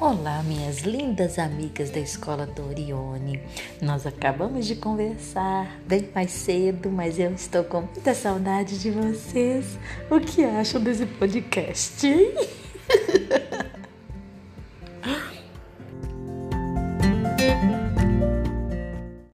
Olá, minhas lindas amigas da Escola Dorione. Nós acabamos de conversar bem mais cedo, mas eu estou com muita saudade de vocês. O que acham desse podcast?